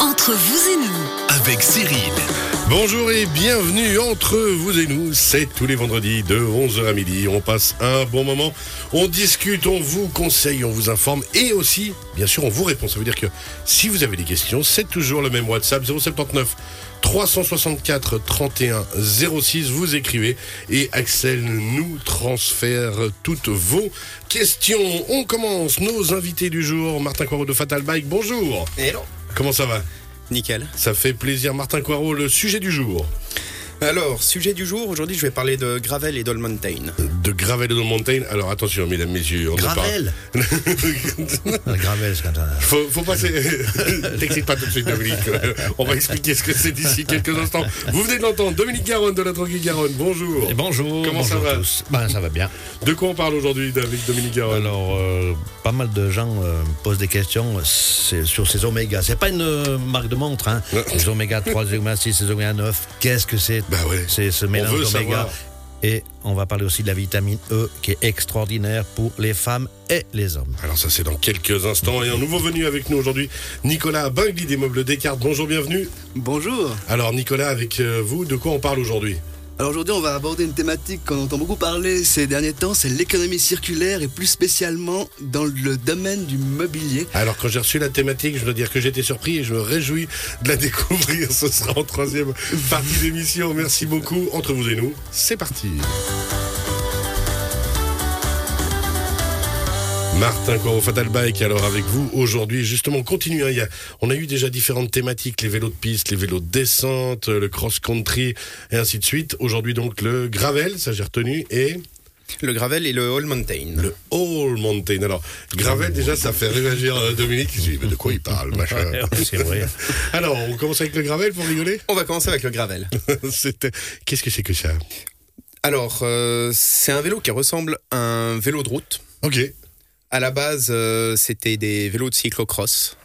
Entre vous et nous, avec Cyril. Bonjour et bienvenue entre vous et nous. C'est tous les vendredis de 11h à midi. On passe un bon moment. On discute, on vous conseille, on vous informe et aussi, bien sûr, on vous répond. Ça veut dire que si vous avez des questions, c'est toujours le même WhatsApp 079 364 31 06. Vous écrivez et Axel nous transfère toutes vos questions. On commence. Nos invités du jour, Martin Coirot de Fatal Bike. Bonjour. Hello. Comment ça va? Nickel. Ça fait plaisir. Martin Coirot, le sujet du jour. Alors, sujet du jour, aujourd'hui je vais parler de Gravel et d'All Mountain. De Gravel et de Mountain. Alors attention, mesdames, messieurs. On ne Gravel parle- Gravel, c'est quand même- Faut, faut passer. T'excites pas tout de suite, Dominique. On va expliquer ce que c'est d'ici quelques instants. Vous venez de l'entendre, Dominique Garonne de la Tranquille Garonne. Bonjour. Et bonjour. Comment ça va à tous. Ben, ça va bien. De quoi on parle aujourd'hui avec Dominique Garonne Alors, euh, pas mal de gens euh, posent des questions sur ces oméga. C'est pas une euh, marque de montre, hein. Les oméga 3, les oméga 6, les oméga 9. Qu'est-ce que c'est Bah ouais. C'est ce veut mélange d'oméga. Et on va parler aussi de la vitamine E qui est extraordinaire pour les femmes et les hommes. Alors ça c'est dans quelques instants. Et un nouveau venu avec nous aujourd'hui, Nicolas Bingli des meubles Descartes. Bonjour, bienvenue. Bonjour. Alors Nicolas, avec euh, vous, de quoi on parle aujourd'hui? Alors aujourd'hui, on va aborder une thématique qu'on entend beaucoup parler ces derniers temps, c'est l'économie circulaire et plus spécialement dans le domaine du mobilier. Alors quand j'ai reçu la thématique, je dois dire que j'étais surpris et je me réjouis de la découvrir. Ce sera en troisième partie d'émission. Merci beaucoup. Entre vous et nous, c'est parti. Martin Corot Fatal Bike, alors avec vous aujourd'hui, justement, on continue. hein, il y a- on a eu déjà différentes thématiques, les vélos de piste, les vélos de descente, le cross-country et ainsi de suite. Aujourd'hui donc le gravel, ça j'ai retenu, et Le Gravel et le All Mountain. le All Mountain. Alors, gravel déjà, ça fait réagir euh, Dominique. Il se dit, mais de quoi il parle, machin. c'est vrai. Alors, on commence avec le gravel pour rigoler? On va commencer avec le Gravel. Qu'est-ce que c'est que ça? Alors, euh, c'est un vélo qui ressemble à un vélo de route. Ok. À la base, euh, c'était des vélos de cyclocross.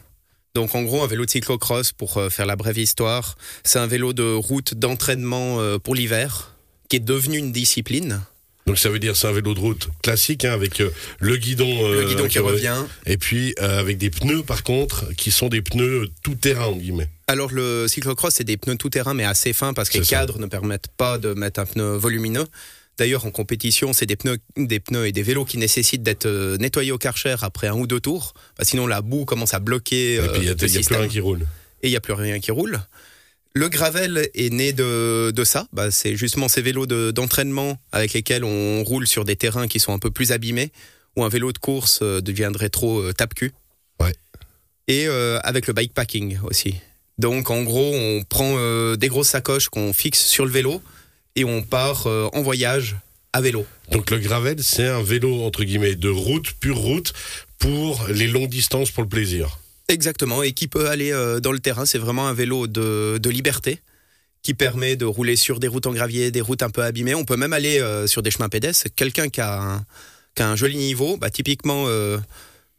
Donc en gros, un vélo de cyclocross, pour euh, faire la brève histoire, c'est un vélo de route d'entraînement euh, pour l'hiver, qui est devenu une discipline. Donc ça veut dire c'est un vélo de route classique hein, avec euh, le guidon, euh, Le guidon qui revient. et puis euh, avec des pneus par contre qui sont des pneus tout terrain en guillemets. Alors le cyclocross, c'est des pneus tout terrain, mais assez fins parce que les cadres ne permettent pas de mettre un pneu volumineux. D'ailleurs, en compétition, c'est des pneus, des pneus et des vélos qui nécessitent d'être euh, nettoyés au Karcher après un ou deux tours. Que sinon, la boue commence à bloquer et euh, puis il y a, le il y a plus rien qui roule. et il n'y a plus rien qui roule. Le gravel est né de, de ça. Bah, c'est justement ces vélos de- d'entraînement avec lesquels on roule sur des terrains qui sont un peu plus abîmés, où un vélo de course euh, deviendrait trop euh, tape-cul. Ouais. Et euh, avec le bikepacking aussi. Donc en gros, on prend euh, des grosses sacoches qu'on fixe sur le vélo et on part euh, en voyage à vélo. Donc le gravel c'est un vélo entre guillemets de route, pure route pour les longues distances pour le plaisir. Exactement, et qui peut aller euh, dans le terrain. C'est vraiment un vélo de, de liberté qui permet de rouler sur des routes en gravier, des routes un peu abîmées. On peut même aller euh, sur des chemins pédestres. Quelqu'un qui a, un, qui a un joli niveau, bah, typiquement euh,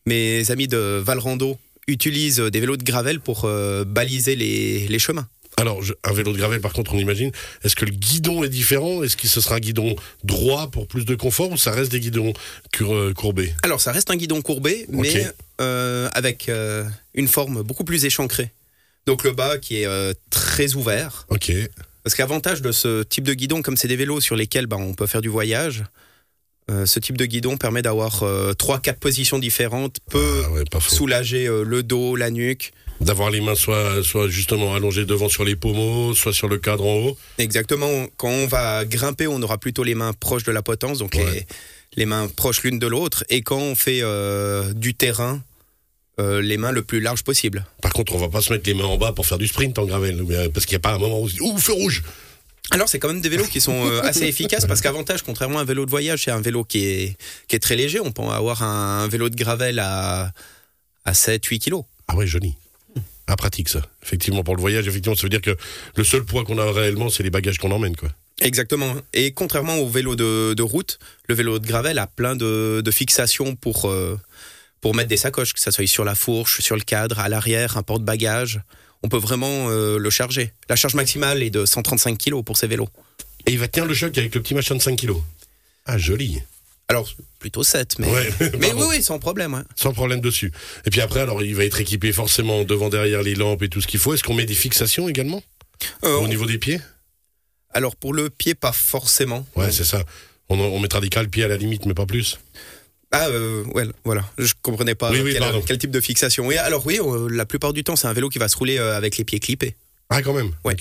mes amis de Valrando utilisent des vélos de gravel pour euh, baliser les, les chemins. Alors, je- un vélo de gravel, par contre, on imagine, est-ce que le guidon est différent? Est-ce que ce sera un guidon droit pour plus de confort ou ça reste des guidons cur- euh, courbés? Alors ça reste un guidon courbé, mais euh, avec euh, une forme beaucoup plus échancrée. Donc le bas qui est euh, très ouvert. Ok. Parce que l'avantage de ce type de guidon, comme c'est des vélos sur lesquels ben, on peut faire du voyage, euh, ce type de guidon permet d'avoir euh, trois, quatre positions différentes, peut Ah ouais, soulager euh, le dos, la nuque. D'avoir les mains soit, soit justement allongées devant sur les pommeaux, soit sur le cadre en haut. Exactement. Quand on va grimper, on aura plutôt les mains proches de la potence, donc Ouais. les, les mains proches l'une de l'autre. Et quand on fait euh, du terrain, euh, les mains le plus large possible. Par contre, on va pas se mettre les mains en bas pour faire du sprint en gravel, parce qu'il n'y a pas un moment où on se dit Ouh, feu rouge Alors c'est quand même des vélos qui sont euh, assez efficaces parce qu'avantage, contrairement à un vélo de voyage, c'est un vélo qui est, qui est très léger. On peut avoir un, vélo de gravel à, à 7-8 kilos. Ah ouais, joli. Ah, pratique ça. Effectivement, pour le voyage, effectivement, ça veut dire que le seul poids qu'on a réellement, c'est les bagages qu'on emmène, quoi. Exactement. Et contrairement au vélo de, de route, le vélo de gravel a plein de, de fixations pour, euh, pour mettre des sacoches, que ça soit sur la fourche, sur le cadre, à l'arrière, un porte-bagages. On peut vraiment euh, le charger. La charge maximale est de 135 kg pour ces vélos. Et il va tenir le choc avec le petit machin de 5 kilos. Ah, joli. Alors, plutôt 7, mais, Ouais, mais oui, oui, sans problème. ouais. Sans problème dessus. Et puis après, alors il va être équipé forcément devant, derrière les lampes et tout ce qu'il faut. Est-ce qu'on met des fixations également? Euh, au niveau des pieds? Alors, pour le pied, pas forcément. Ouais, c'est ça. On, on mettra des cales pieds à la limite, mais pas plus. Ah, euh, ouais, voilà. Je comprenais pas Oui, oui, quel, quel type de fixation. Oui, alors oui, euh, la plupart du temps, c'est un vélo qui va se rouler euh, avec les pieds clippés. Ah, quand même Ouais.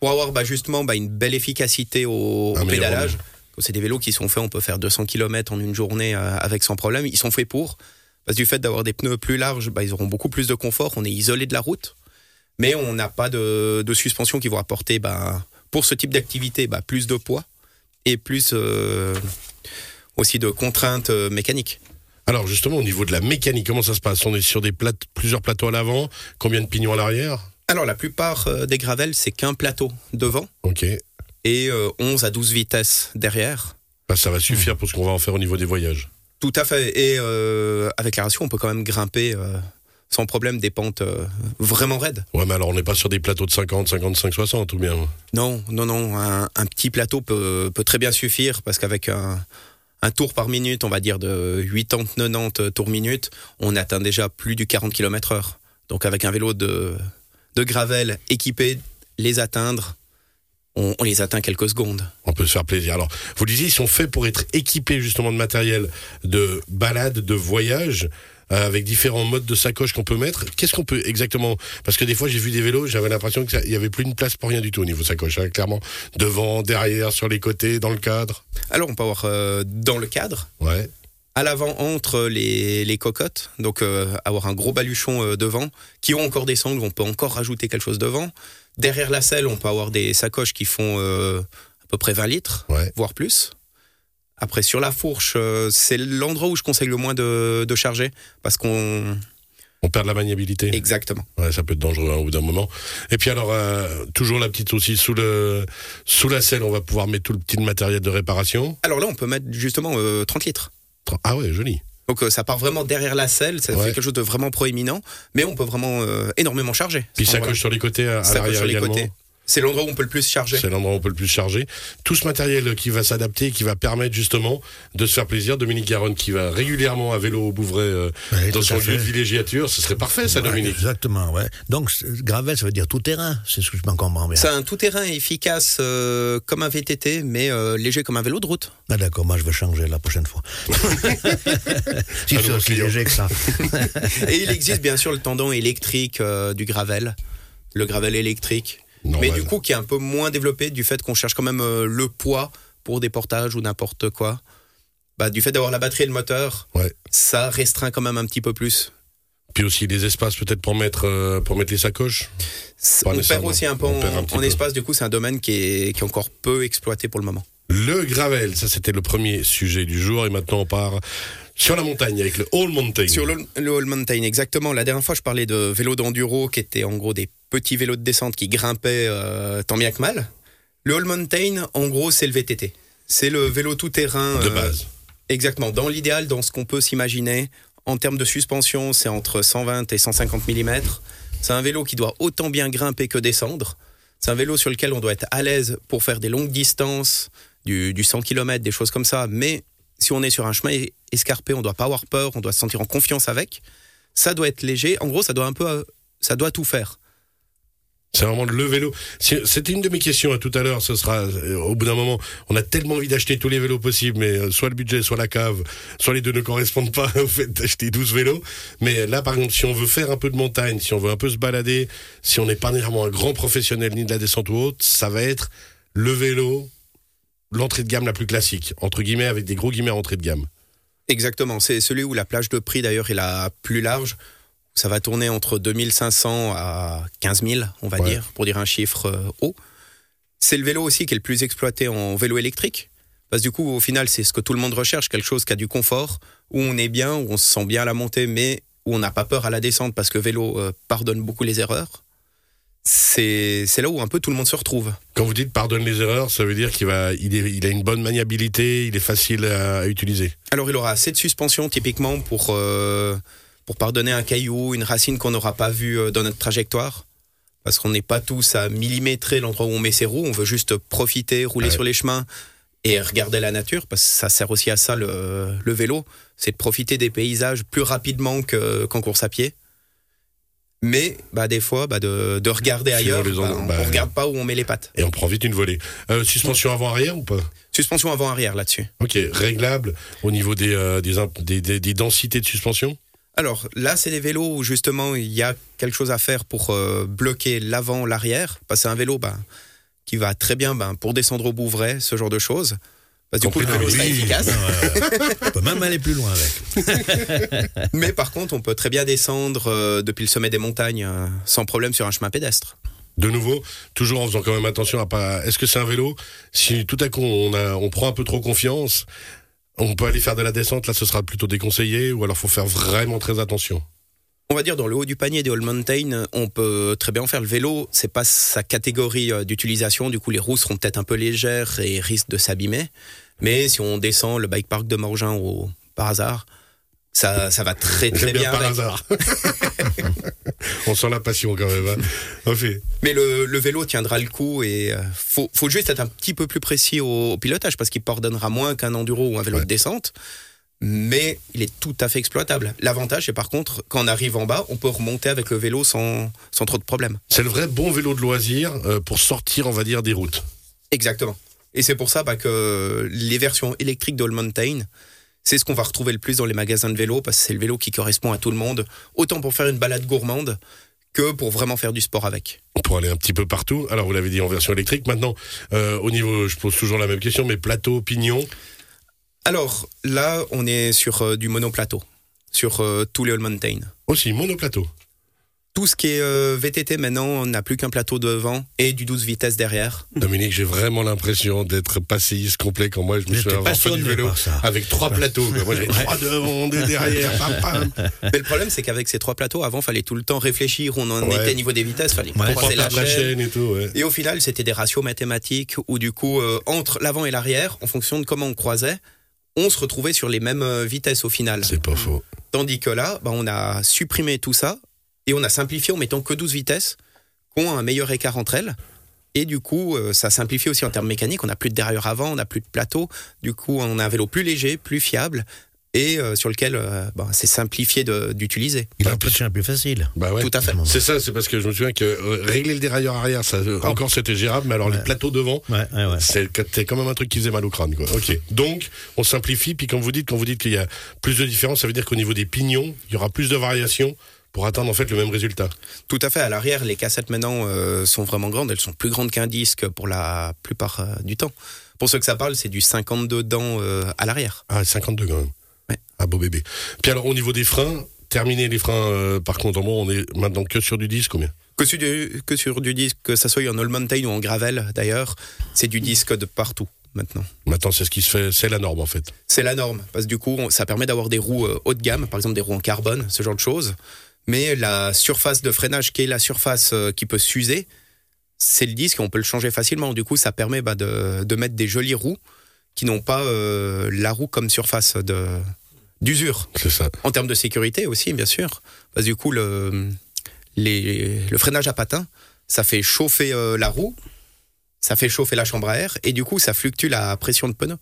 Pour avoir bah, justement bah, une belle efficacité au, pédalage. C'est des vélos qui sont faits, on peut faire 200 km en une journée euh, avec sans problème. Ils sont faits pour. Parce que du fait d'avoir des pneus plus larges, bah, ils auront beaucoup plus de confort. On est isolé de la route. Mais on n'a pas de, de suspension qui vont apporter, bah, pour ce type d'activité, bah, plus de poids et plus euh, aussi de contraintes euh, mécaniques. Alors justement, au niveau de la mécanique, comment ça se passe? On est sur des plusieurs plateaux à l'avant, combien de pignons à l'arrière? Alors, la plupart des gravels, c'est qu'un plateau devant Ok. Et euh, 11 à 12 vitesses derrière. Bah, ça va suffire pour ce qu'on va en faire au niveau des voyages. Tout à fait. Et euh, avec la ratio, on peut quand même grimper euh, sans problème des pentes euh, vraiment raides. Ouais, mais alors on n'est pas sur des plateaux de 50, 55, 60 ou bien? Non, non, non. Un, un petit plateau peut, peut très bien suffire parce qu'avec un, un tour par minute, on va dire de 80-90 tours minute, on atteint déjà plus du 40 km heure. Donc avec un vélo de, de gravel équipé, les atteindre, on, on les atteint quelques secondes. On peut se faire plaisir. Alors, vous le disiez, ils sont faits pour être équipés justement de matériel de balade, de voyage, euh, avec différents modes de sacoche qu'on peut mettre. Qu'est-ce qu'on peut exactement? Parce que des fois, j'ai vu des vélos, j'avais l'impression qu'il n'y avait plus une place pour rien du tout au niveau sacoche. hein, clairement, devant, derrière, sur les côtés, dans le cadre. Alors on peut avoir euh, dans le cadre, Ouais. À l'avant entre les, les cocottes, donc euh, avoir un gros baluchon euh, devant, qui ont encore des sangles, on peut encore rajouter quelque chose devant. Derrière la selle, on peut avoir des sacoches qui font euh, à peu près 20 litres, Ouais. voire plus. Après, sur la fourche, c'est l'endroit où je conseille le moins de, de charger, parce qu'on... On perd de la maniabilité. Exactement. Ouais, ça peut être dangereux hein, au bout d'un moment. Et puis alors, euh, toujours la petite aussi, sous, le, sous la selle, on va pouvoir mettre tout le petit matériel de réparation. Alors là, on peut mettre justement euh, 30 litres. Ah ouais, joli. Donc euh, ça part vraiment derrière la selle, ça Ouais. fait quelque chose de vraiment proéminent, mais on peut vraiment euh, énormément charger. Puis ça coche sur les côtés, à, à Ça l'arrière également. côtés. C'est l'endroit où on peut le plus charger. C'est l'endroit où on peut le plus charger. Tout ce matériel qui va s'adapter, qui va permettre justement de se faire plaisir. Dominique Garonne qui va régulièrement à vélo au Bouvray euh, Ouais, dans tout son lieu de villégiature. Ce serait parfait ça, Ouais, Dominique. Exactement, ouais. Donc, gravel, ça veut dire tout terrain, c'est ce que je m'en comprends bien. C'est un tout-terrain efficace euh, comme un VTT, mais euh, léger comme un vélo de route. Ah d'accord, moi je vais changer la prochaine fois. si c'est aussi léger que ça. Et il existe bien sûr le tendon électrique euh, du gravel, le gravel électrique, Mais du coup qui est un peu moins développé du fait qu'on cherche quand même euh, le poids pour des portages ou n'importe quoi. Bah, du fait d'avoir la batterie et le moteur, Ouais. ça restreint quand même un petit peu plus. Puis aussi des espaces peut-être pour mettre euh, pour mettre les sacoches. Pas on perd aussi un peu On en, un espace, du coup c'est un domaine qui est, qui est encore peu exploité pour le moment. Le gravel, ça c'était le premier sujet du jour et maintenant on part sur la montagne avec le All Mountain. Sur le, le All Mountain, exactement. La dernière fois, je parlais de vélos d'enduro qui étaient en gros des petits vélos de descente qui grimpaient euh, tant bien que mal. Le All Mountain, en gros, c'est le VTT. C'est le vélo tout-terrain. de euh, base. Exactement. Dans l'idéal, dans ce qu'on peut s'imaginer, en termes de suspension, c'est entre 120 et 150 mm. C'est un vélo qui doit autant bien grimper que descendre. C'est un vélo sur lequel on doit être à l'aise pour faire des longues distances, du, du 100 km, des choses comme ça. Mais si on est sur un chemin es- escarpé, on doit pas avoir peur, on doit se sentir en confiance avec. Ça doit être léger. En gros, ça doit un peu, euh, ça doit tout faire. C'est vraiment le vélo. C'était une de mes questions hein, tout à l'heure. Ce sera euh, au bout d'un moment. On a tellement envie d'acheter tous les vélos possibles, mais euh, soit le budget, soit la cave, soit les deux ne correspondent pas au fait d'acheter 12 vélos. Mais là, par exemple, si on veut faire un peu de montagne, si on veut un peu se balader, si on n'est pas nécessairement un grand professionnel ni de la descente ou autre, ça va être le vélo, l'entrée de gamme la plus classique, entre guillemets, avec des gros guillemets entrée de gamme. Exactement. C'est celui où la plage de prix d'ailleurs est la plus large. Ça va tourner entre 2500 à 15 000, on va Ouais. dire, pour dire un chiffre euh, haut. C'est le vélo aussi qui est le plus exploité en vélo électrique. Parce que du coup, au final, c'est ce que tout le monde recherche, quelque chose qui a du confort, où on est bien, où on se sent bien à la montée, mais où on n'a pas peur à la descente parce que vélo euh, pardonne beaucoup les erreurs. C'est c'est là où un peu tout le monde se retrouve. Quand vous dites pardonne les erreurs, ça veut dire qu'il va, il, est- il a une bonne maniabilité, il est facile à, à utiliser. Alors il aura assez de suspension typiquement pour, euh, pour pardonner un caillou, une racine qu'on n'aura pas vue euh, dans notre trajectoire. Parce qu'on n'est pas tous à millimétrer l'endroit où on met ses roues, on veut juste profiter, rouler Ouais. sur les chemins et regarder la nature, parce que ça sert aussi à ça le, le vélo, c'est de profiter des paysages plus rapidement que- qu'en course à pied. Mais bah, des fois, bah, de, de regarder ailleurs, bah, on bah, ne regarde pas où on met les pattes. Et on prend vite une volée. Euh, suspension avant-arrière ou pas? Suspension avant-arrière là-dessus. Ok, réglable au niveau des, euh, des densités de suspension? Alors là, c'est des vélos où justement il y a quelque chose à faire pour euh, bloquer l'avant, l'arrière. C'est un vélo bah, qui va très bien bah, pour descendre au Bouvray, ce genre de choses. Parce que du coup, le vélo Oui. efficace. On peut même aller plus loin avec. Mais par contre, on peut très bien descendre euh, depuis le sommet des montagnes euh, sans problème sur un chemin pédestre. De nouveau, toujours en faisant quand même attention à pas. Est-ce que c'est un vélo? Si tout à coup on, a, on prend un peu trop confiance, on peut aller faire de la descente, là ce sera plutôt déconseillé, ou alors faut faire vraiment très attention? On va dire dans le haut du panier des All Mountain, on peut très bien en faire le vélo. C'est pas sa catégorie euh, d'utilisation. Du coup, les roues seront peut-être un peu légères et risquent de s'abîmer. Mais si on descend le bike park de Morgin au par hasard, ça, ça va très très bien, bien. par avec. hasard. on sent la passion quand même. Hein. Mais le, le vélo tiendra le coup et euh, faut, faut juste être un petit peu plus précis au, au pilotage parce qu'il pardonnera moins qu'un enduro ou un vélo Ouais. de descente. Mais il est tout à fait exploitable. L'avantage, c'est par contre, quand on arrive en bas, on peut remonter avec le vélo sans, sans trop de problèmes. c'est le vrai bon vélo de loisir euh, pour sortir, on va dire, des routes. Exactement. Et c'est pour ça bah, que les versions électriques d'All Mountain, c'est ce qu'on va retrouver le plus dans les magasins de vélo parce que c'est le vélo qui correspond à tout le monde, autant pour faire une balade gourmande que pour vraiment faire du sport avec. Pour aller un petit peu partout. Alors vous l'avez dit en version électrique. Maintenant, euh, au niveau, je pose toujours la même question, mais plateau, pignon. Alors là, on est sur euh, du monoplateau, sur euh, tous les All Mountain. Aussi, monoplateau. Tout ce qui est euh, VTT maintenant, on n'a plus qu'un plateau devant et du 12 vitesses derrière. Dominique, j'ai vraiment l'impression d'être passéiste complet quand moi je me suis avoir fait du vélo avec trois plateaux. Moi j'avais trois devant, deux derrière, pam, pam. Mais le problème, c'est qu'avec ces trois plateaux, avant, fallait tout le temps réfléchir où on en Ouais. était niveau des vitesses, fallait Ouais. Faire la chaîne. et tout. Ouais. Et au final, c'était des ratios mathématiques où du coup, euh, entre l'avant et l'arrière, en fonction de comment on croisait, on se retrouvait sur les mêmes euh, vitesses au final. C'est pas faux. Tandis que là, bah, on a supprimé tout ça et on a simplifié en mettant que 12 vitesses qui ont un meilleur écart entre elles. Et du coup, euh, ça simplifie aussi en termes mécaniques. On n'a plus de derrière avant, on n'a plus de plateau. Du coup, on a un vélo plus léger, plus fiable et euh, sur lequel euh, bah, c'est simplifié d'utiliser. Il est plus, plus facile. Bah ouais. Tout à fait. C'est ça, c'est parce que je me souviens que euh, régler le dérailleur arrière, ça, euh, encore c'était gérable, mais alors les Ouais. plateaux devant, Ouais, ouais, ouais. c'est c'était quand même un truc qui faisait mal au crâne. Quoi. Ok. Donc, on simplifie, puis quand vous dites, quand vous dites qu'il y a plus de différence, ça veut dire qu'au niveau des pignons, il y aura plus de variations pour atteindre en fait le même résultat. Tout à fait. À l'arrière, les cassettes maintenant euh, sont vraiment grandes. Elles sont plus grandes qu'un disque pour la plupart euh, du temps. Pour ceux que ça parle, c'est du 52 dents euh, à l'arrière. Ah, 52 quand même. Ouais. Ah, beau bébé. Puis alors, au niveau des freins, terminer les freins par contre, en bon, on est maintenant que sur du 10, combien Que sur, du, que sur du disque, que ça soit en All Mountain ou en gravel d'ailleurs, c'est du disque de partout maintenant. Maintenant, c'est ce qui se fait, c'est la norme en fait. C'est la norme, parce que du coup, ça permet d'avoir des roues haut de gamme, par exemple des roues en carbone, ce genre de choses. Mais la surface de freinage, qui est la surface euh, qui peut s'user, c'est le disque, on peut le changer facilement. Du coup, ça permet bah, de, de mettre des jolies roues qui n'ont pas euh, la roue comme surface de d'usure. C'est ça. En termes de sécurité aussi, bien sûr. Parce que du coup, le, les- le freinage à patins, ça fait chauffer euh, la roue, ça fait chauffer la chambre à air, et du coup, ça fluctue la pression de pneu.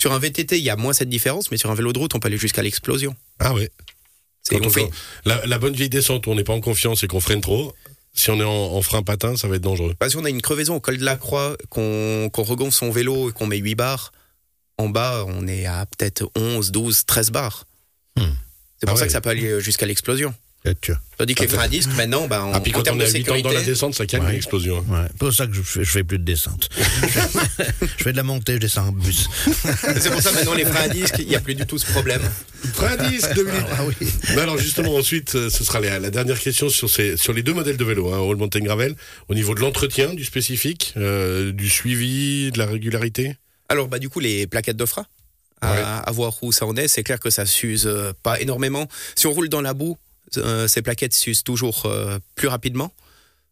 Sur un VTT, il y a moins cette différence, mais sur un vélo de route, on peut aller jusqu'à l'explosion. Ah ouais. Quand on fait- La, la bonne vieille descente où on n'est pas en confiance et qu'on freine trop, si on est en, en frein patin, ça va être dangereux. Bah, si on a une crevaison au col de la Croix, qu'on qu'on regonfle son vélo et qu'on met 8 barres, en bas, on est à peut-être 11, 12, 13 barres. Hmm. C'est pour Ah ça ouais. que ça peut aller jusqu'à l'explosion. Tandis que les freins à disque, maintenant, bah, en, ah, puis en quand on à 8 ans dans la sécurité, descente, ça calme Ouais. l'explosion. hein. Ouais, c'est pour ça que je fais, je fais plus de descente. je fais de la montée, je descends en bus. c'est pour ça maintenant les freins à disque, il n'y a plus du tout ce problème. Frein à disque, Dominique. Ah oui. Mais alors justement ensuite, euh, ce sera la, la dernière question sur, ces, sur les deux modèles de vélo, hein, All Mountain Gravel, au niveau de l'entretien, du spécifique, euh, du suivi, de la régularité? Alors, bah, du coup, les plaquettes de frein, à, Ouais. à voir où ça en est, c'est clair que ça s'use euh, pas énormément. Si on roule dans la boue, ces plaquettes s'usent toujours euh, plus rapidement.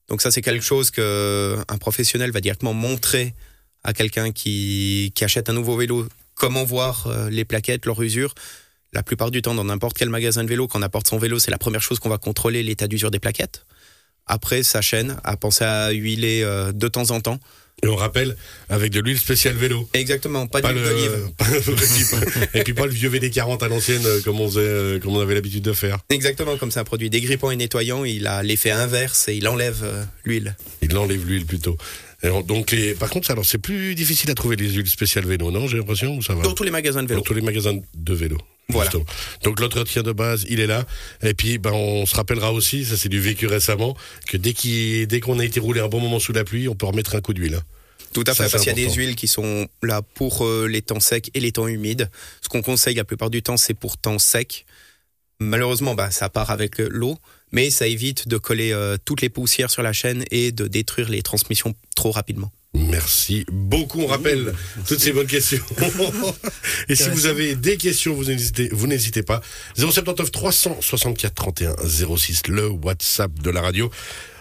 Donc ça, c'est quelque chose que un professionnel va directement montrer à quelqu'un qui, qui achète un nouveau vélo comment voir euh, les plaquettes, leur usure? La plupart du temps, dans n'importe quel magasin de vélo, quand on apporte son vélo, c'est la première chose qu'on va contrôler, l'état d'usure des plaquettes. après sa chaîne, à penser à huiler euh, de temps en temps. Et on rappelle, avec de l'huile spéciale vélo. Exactement, pas, Pas d'huile le- d'olive. et puis pas le vieux VD40 à l'ancienne euh, comme on faisait, euh, comme on avait l'habitude de faire. Exactement, comme c'est un produit dégrippant et nettoyant, il a l'effet inverse et il enlève euh, l'huile. Il enlève l'huile plutôt. Donc les, par contre, alors c'est plus difficile à trouver les huiles spéciales vélo, non J'ai l'impression ou ça va? Dans tous les magasins de vélo. Dans tous les magasins de vélo. Voilà. justement. Donc l'entretien de base, il est là. Et puis, ben, on se rappellera aussi, ça c'est du vécu récemment, que dès qu'on a été roulé un bon moment sous la pluie, on peut remettre un coup d'huile. hein. Tout à fait, parce qu'il y a des huiles qui sont là pour euh, les temps secs et les temps humides. Ce qu'on conseille la plupart du temps, c'est pour temps sec. Malheureusement, bah, ça part avec euh, l'eau, mais ça évite de coller euh, toutes les poussières sur la chaîne et de détruire les transmissions trop rapidement. Merci beaucoup. On rappelle toutes ces bonnes questions. Et si vous avez des questions, vous n'hésitez, vous n'hésitez pas. 079 364 31 06, le WhatsApp de la radio.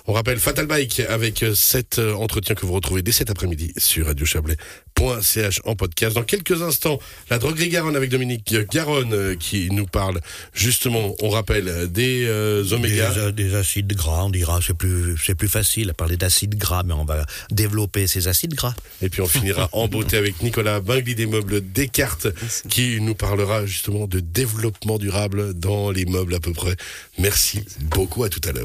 On rappelle Fatal Bike avec euh, cet euh, entretien que vous retrouvez dès cet après-midi sur radiochablais.ch en podcast. Dans quelques instants, la droguerie Garonne avec Dominique Garonne euh, qui nous parle justement, on rappelle, des euh, oméga. Des, des acides gras, on dira, c'est plus, c'est plus facile à parler d'acides gras, mais on va développer ces acides gras. Et puis on finira en beauté avec Nicolas Bingli des meubles Descartes qui nous parlera justement de développement durable dans les meubles à peu près. Merci beaucoup, à tout à l'heure.